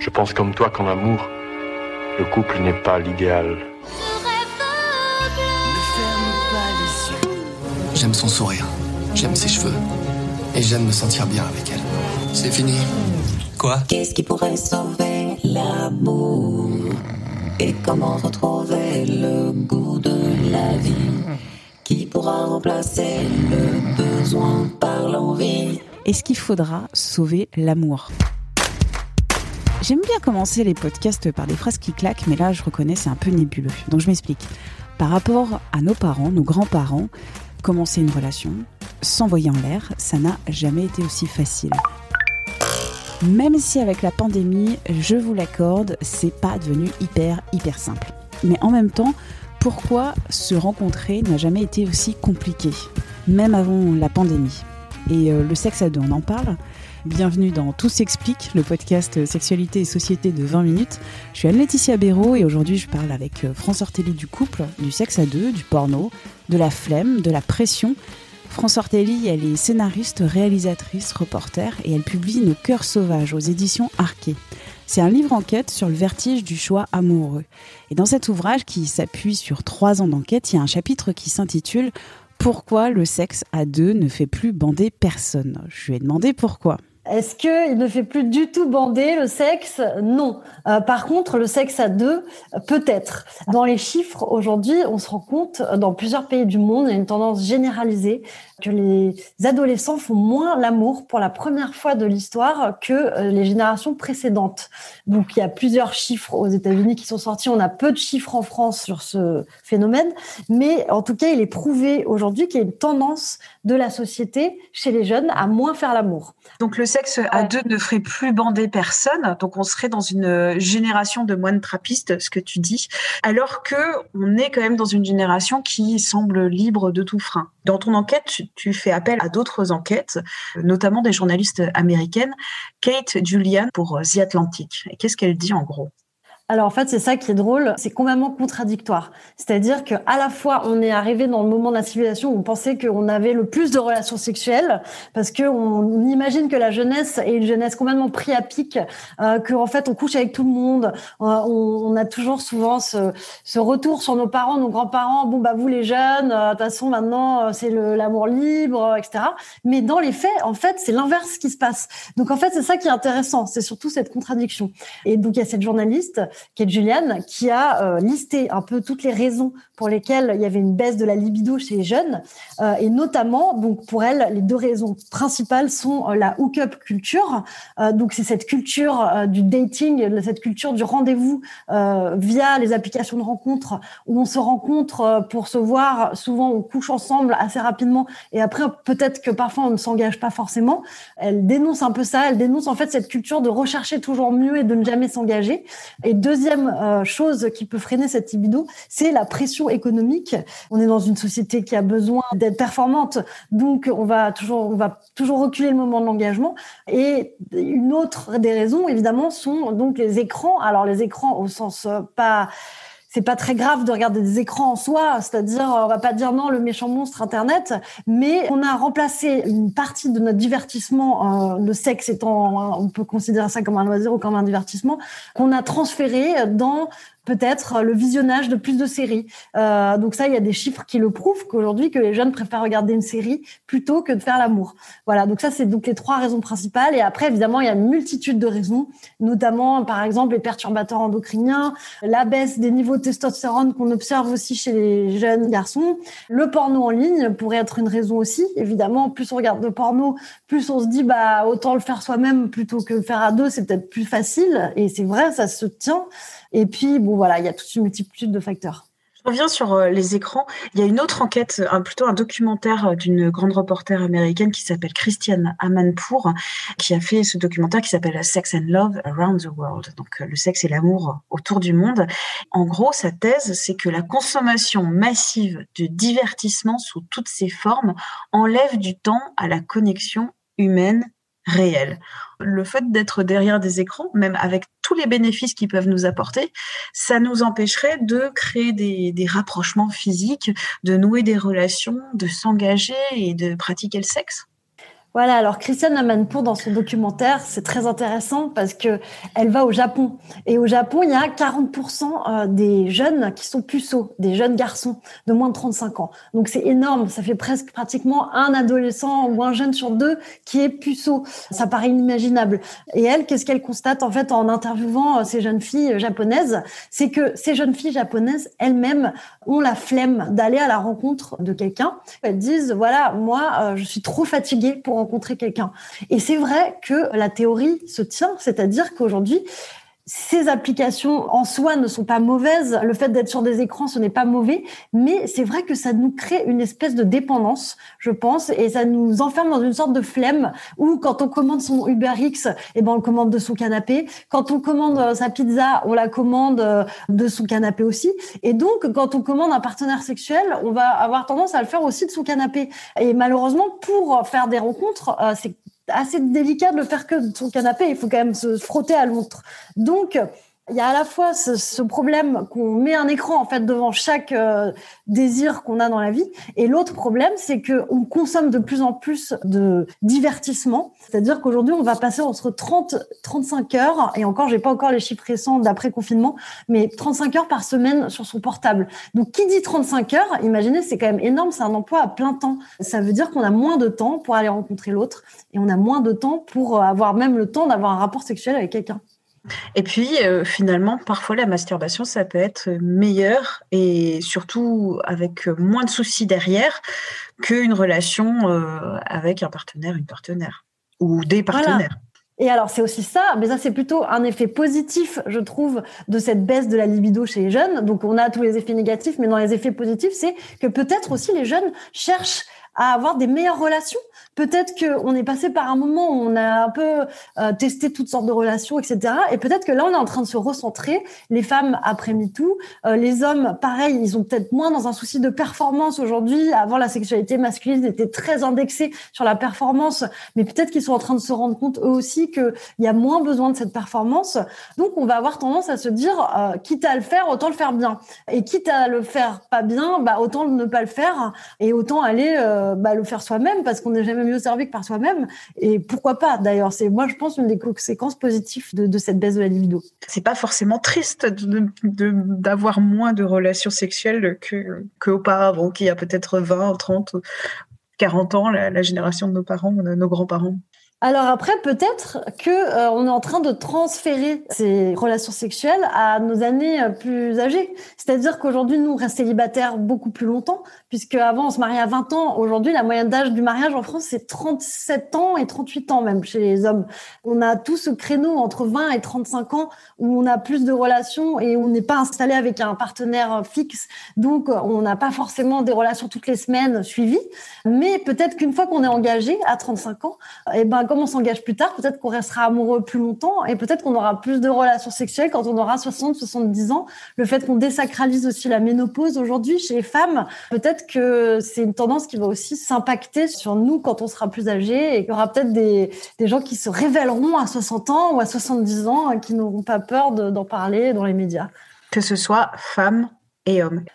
Je pense comme toi qu'en amour, le couple n'est pas l'idéal. J'aime son sourire, j'aime ses cheveux, et j'aime me sentir bien avec elle. C'est fini. Quoi? Qu'est-ce qui pourrait sauver l'amour? Et comment retrouver le goût de la vie? Qui pourra remplacer le besoin par l'envie? Est-ce qu'il faudra sauver l'amour? J'aime bien commencer les podcasts par des phrases qui claquent, mais là je reconnais c'est un peu nébuleux. Donc je m'explique. Par rapport à nos parents, nos grands-parents, commencer une relation, s'envoyer en l'air, ça n'a jamais été aussi facile. Même si avec la pandémie, je vous l'accorde, c'est pas devenu hyper hyper simple. Mais en même temps, pourquoi se rencontrer n'a jamais été aussi compliqué, même avant la pandémie Et euh, le sexe à deux, on en parle Bienvenue dans Tout s'explique, le podcast Sexualité et Société de 20 minutes. Je suis Anne-Laetitia Béraud et aujourd'hui je parle avec euh, France Ortelli du couple, du sexe à deux, du porno, de la flemme, de la pression France Ortelli, elle est scénariste, réalisatrice, reporter et elle publie Nos cœurs sauvages aux éditions Arquet. C'est un livre enquête sur le vertige du choix amoureux. Et dans cet ouvrage qui s'appuie sur trois ans d'enquête, il y a un chapitre qui s'intitule Pourquoi le sexe à deux ne fait plus bander personne? Je lui ai demandé pourquoi. Est-ce qu'il ne fait plus du tout bander le sexe? Non. Euh, par contre, le sexe à deux, peut-être. Dans les chiffres, aujourd'hui, on se rend compte, dans plusieurs pays du monde, il y a une tendance généralisée que les adolescents font moins l'amour pour la première fois de l'histoire que euh, les générations précédentes. Donc, il y a plusieurs chiffres aux États-Unis qui sont sortis. On a peu de chiffres en France sur ce phénomène, mais en tout cas, il est prouvé aujourd'hui qu'il y a une tendance de la société chez les jeunes à moins faire l'amour. Donc, le sexe à deux ne ferait plus bander personne. Donc, on serait dans une génération de moines trappistes, ce que tu dis, alors que on est quand même dans une génération qui semble libre de tout frein. Dans ton enquête, tu fais appel à d'autres enquêtes, notamment des journalistes américaines, Kate Julian pour The Atlantic. Qu'est-ce qu'elle dit en gros? Alors en fait, c'est ça qui est drôle, c'est complètement contradictoire. C'est-à-dire que à la fois, on est arrivé dans le moment de la civilisation où on pensait qu'on avait le plus de relations sexuelles, parce que on, imagine que la jeunesse est une jeunesse complètement pris à pic, euh, qu'en fait on couche avec tout le monde. Euh, on, a toujours souvent ce, ce, retour sur nos parents, nos grands-parents. Bon bah vous les jeunes, euh, de toute façon maintenant euh, c'est l'amour libre, etc. Mais dans les faits, en fait, c'est l'inverse qui se passe. Donc en fait, c'est ça qui est intéressant, c'est surtout cette contradiction. Et donc il y a cette journaliste qui est Juliane, qui a euh, listé un peu toutes les raisons pour lesquelles il y avait une baisse de la libido chez les jeunes, euh, et notamment, donc pour elle, les deux raisons principales sont euh, la hook-up culture, donc c'est cette culture du dating, cette culture du rendez-vous via les applications de rencontres où on se rencontre pour se voir, souvent on couche ensemble assez rapidement, et après peut-être que parfois on ne s'engage pas forcément. Elle dénonce un peu ça, elle dénonce en fait cette culture de rechercher toujours mieux et de ne jamais s'engager. Et deuxième euh, chose qui peut freiner cette libido, c'est la pression économique. On est dans une société qui a besoin d'être performante, donc on va toujours, on va toujours reculer le moment de l'engagement. Et une autre des raisons, évidemment, sont donc les écrans. Alors les écrans au sens euh, pas c'est pas très grave de regarder des écrans en soi, c'est-à-dire on va pas dire non le méchant monstre internet, mais on a remplacé une partie de notre divertissement, euh, le sexe étant, on peut considérer ça comme un loisir ou comme un divertissement, qu'on a transféré dans peut-être le visionnage de plus de séries. Euh, donc ça, il y a des chiffres qui le prouvent qu'aujourd'hui, que les jeunes préfèrent regarder une série plutôt que de faire l'amour. Voilà, donc ça, c'est donc les trois raisons principales. Et après, évidemment, il y a une multitude de raisons, notamment, par exemple, les perturbateurs endocriniens, la baisse des niveaux de testostérone qu'on observe aussi chez les jeunes garçons. Le porno en ligne pourrait être une raison aussi. Évidemment, plus on regarde de porno, plus on se dit, bah, autant le faire soi-même plutôt que le faire à deux, c'est peut-être plus facile. Et c'est vrai, ça se tient. Et puis, bon, voilà, il y a toute une multitude de facteurs. Je reviens sur euh, les écrans. Il y a une autre enquête, plutôt un documentaire euh, d'une grande reporter américaine qui s'appelle Christiane Amanpour, qui a fait ce documentaire qui s'appelle Sex and Love Around the World, donc euh, le sexe et l'amour autour du monde. En gros, sa thèse, c'est que la consommation massive de divertissement sous toutes ses formes enlève du temps à la connexion humaine réelle. Le fait d'être derrière des écrans, même avec tous les bénéfices qu'ils peuvent nous apporter, ça nous empêcherait de créer des, des rapprochements physiques, de nouer des relations, de s'engager et de pratiquer le sexe. Voilà, alors Christiane Amanpour, dans son documentaire, c'est très intéressant parce que elle va au Japon. Et au Japon, il y a 40% euh, des jeunes qui sont puceaux, des jeunes garçons de moins de 35 ans. Donc c'est énorme, ça fait presque pratiquement un adolescent ou un jeune sur deux qui est puceau. Ça paraît inimaginable. Et elle, qu'est-ce qu'elle constate en fait en interviewant euh, ces jeunes filles japonaises? C'est que ces jeunes filles japonaises elles-mêmes ont la flemme d'aller à la rencontre de quelqu'un. Elles disent, voilà, moi, euh, je suis trop fatiguée pour rencontrer quelqu'un. Et c'est vrai que la théorie se tient, c'est-à-dire qu'aujourd'hui, ces applications en soi ne sont pas mauvaises. Le fait d'être sur des écrans, ce n'est pas mauvais, mais c'est vrai que ça nous crée une espèce de dépendance, je pense, et ça nous enferme dans une sorte de flemme où quand on commande son Uber X, eh ben on le commande de son canapé. Quand on commande euh, sa pizza, on la commande euh, de son canapé aussi. Et donc, quand on commande un partenaire sexuel, on va avoir tendance à le faire aussi de son canapé. Et malheureusement, pour faire des rencontres, euh, c'est assez délicat de le faire que de son canapé. Il faut quand même se frotter à l'autre. Donc, il y a à la fois ce, problème qu'on met un écran en fait devant chaque euh, désir qu'on a dans la vie, et l'autre problème, c'est que on consomme de plus en plus de divertissement. C'est-à-dire qu'aujourd'hui, on va passer entre 30, 35 heures, et encore, j'ai pas encore les chiffres récents d'après confinement, mais 35 heures par semaine sur son portable. Donc, qui dit 35 heures, imaginez, c'est quand même énorme, c'est un emploi à plein temps. Ça veut dire qu'on a moins de temps pour aller rencontrer l'autre, et on a moins de temps pour avoir même le temps d'avoir un rapport sexuel avec quelqu'un. Et puis, euh, finalement, parfois, la masturbation, ça peut être meilleur et surtout avec moins de soucis derrière qu'une relation euh, avec un partenaire, une partenaire ou des partenaires. Et alors, c'est aussi ça, mais ça, c'est plutôt un effet positif, je trouve, de cette baisse de la libido chez les jeunes. Donc, on a tous les effets négatifs, mais dans les effets positifs, c'est que peut-être aussi les jeunes cherchent à avoir des meilleures relations. Peut-être qu'on est passé par un moment où on a un peu euh, testé toutes sortes de relations, etc. Et peut-être que là, on est en train de se recentrer. Les femmes après MeToo, euh, les hommes, pareil, ils ont peut-être moins dans un souci de performance aujourd'hui. Avant, la sexualité masculine était très indexée sur la performance, mais peut-être qu'ils sont en train de se rendre compte eux aussi qu'il y a moins besoin de cette performance. Donc, on va avoir tendance à se dire, euh, quitte à le faire, autant le faire bien. Et quitte à le faire pas bien, bah, autant ne pas le faire et autant aller euh, bah, le faire soi-même parce qu'on n'est jamais mieux servi que par soi-même. Et pourquoi pas d'ailleurs C'est moi je pense une des conséquences positives de, cette baisse de la libido. C'est pas forcément triste d'avoir moins de relations sexuelles que qu'auparavant, qu'il y a peut-être 20, 30, 40 ans, la génération de nos parents, de nos grands-parents. Alors après, peut-être que euh, on est en train de transférer ces relations sexuelles à nos années euh, plus âgées. C'est-à-dire qu'aujourd'hui, nous, on reste célibataires beaucoup plus longtemps, puisque avant, on se mariait à 20 ans. Aujourd'hui, la moyenne d'âge du mariage en France, c'est 37 ans et 38 ans même chez les hommes. On a tout ce créneau entre 20 et 35 ans où on a plus de relations et on n'est pas installé avec un partenaire fixe. Donc, on n'a pas forcément des relations toutes les semaines suivies. Mais peut-être qu'une fois qu'on est engagé à 35 ans, eh ben, on s'engage plus tard, peut-être qu'on restera amoureux plus longtemps et peut-être qu'on aura plus de relations sexuelles quand on aura 60, 70 ans. Le fait qu'on désacralise aussi la ménopause aujourd'hui chez les femmes, peut-être que c'est une tendance qui va aussi s'impacter sur nous quand on sera plus âgé et qu'il y aura peut-être des, gens qui se révéleront à 60 ans ou à 70 ans et qui n'auront pas peur d'en parler dans les médias. Que ce soit femmes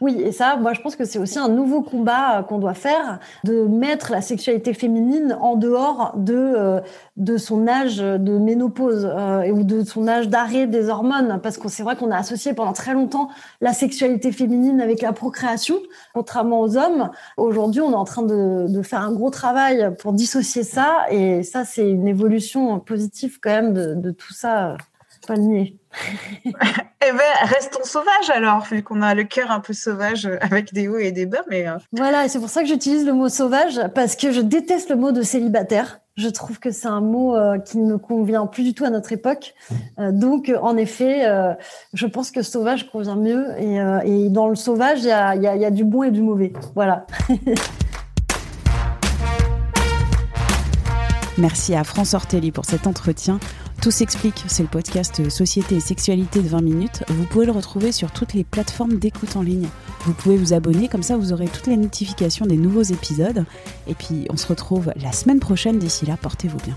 Oui, et ça, moi, je pense que c'est aussi un nouveau combat euh, qu'on doit faire, de mettre la sexualité féminine en dehors de, euh, de son âge de ménopause euh, ou de son âge d'arrêt des hormones, parce que c'est vrai qu'on a associé pendant très longtemps la sexualité féminine avec la procréation, contrairement aux hommes. Aujourd'hui, on est en train de, de faire un gros travail pour dissocier ça, et ça, c'est une évolution positive quand même de, de tout ça, pas le nier. Eh ben, restons sauvages alors, vu qu'on a le cœur un peu sauvage avec des hauts et des bas. Mais euh. voilà, et c'est pour ça que j'utilise le mot sauvage parce que je déteste le mot de célibataire. Je trouve que c'est un mot euh, qui ne convient plus du tout à notre époque. Euh, donc, en effet, je pense que sauvage convient mieux. Et, dans le sauvage, il y a, y a du bon et du mauvais. Voilà. Merci à France Ortelli pour cet entretien. Tout s'explique, c'est le podcast Société et Sexualité de 20 minutes. Vous pouvez le retrouver sur toutes les plateformes d'écoute en ligne. Vous pouvez vous abonner, comme ça vous aurez toutes les notifications des nouveaux épisodes. Et puis on se retrouve la semaine prochaine. D'ici là, portez-vous bien.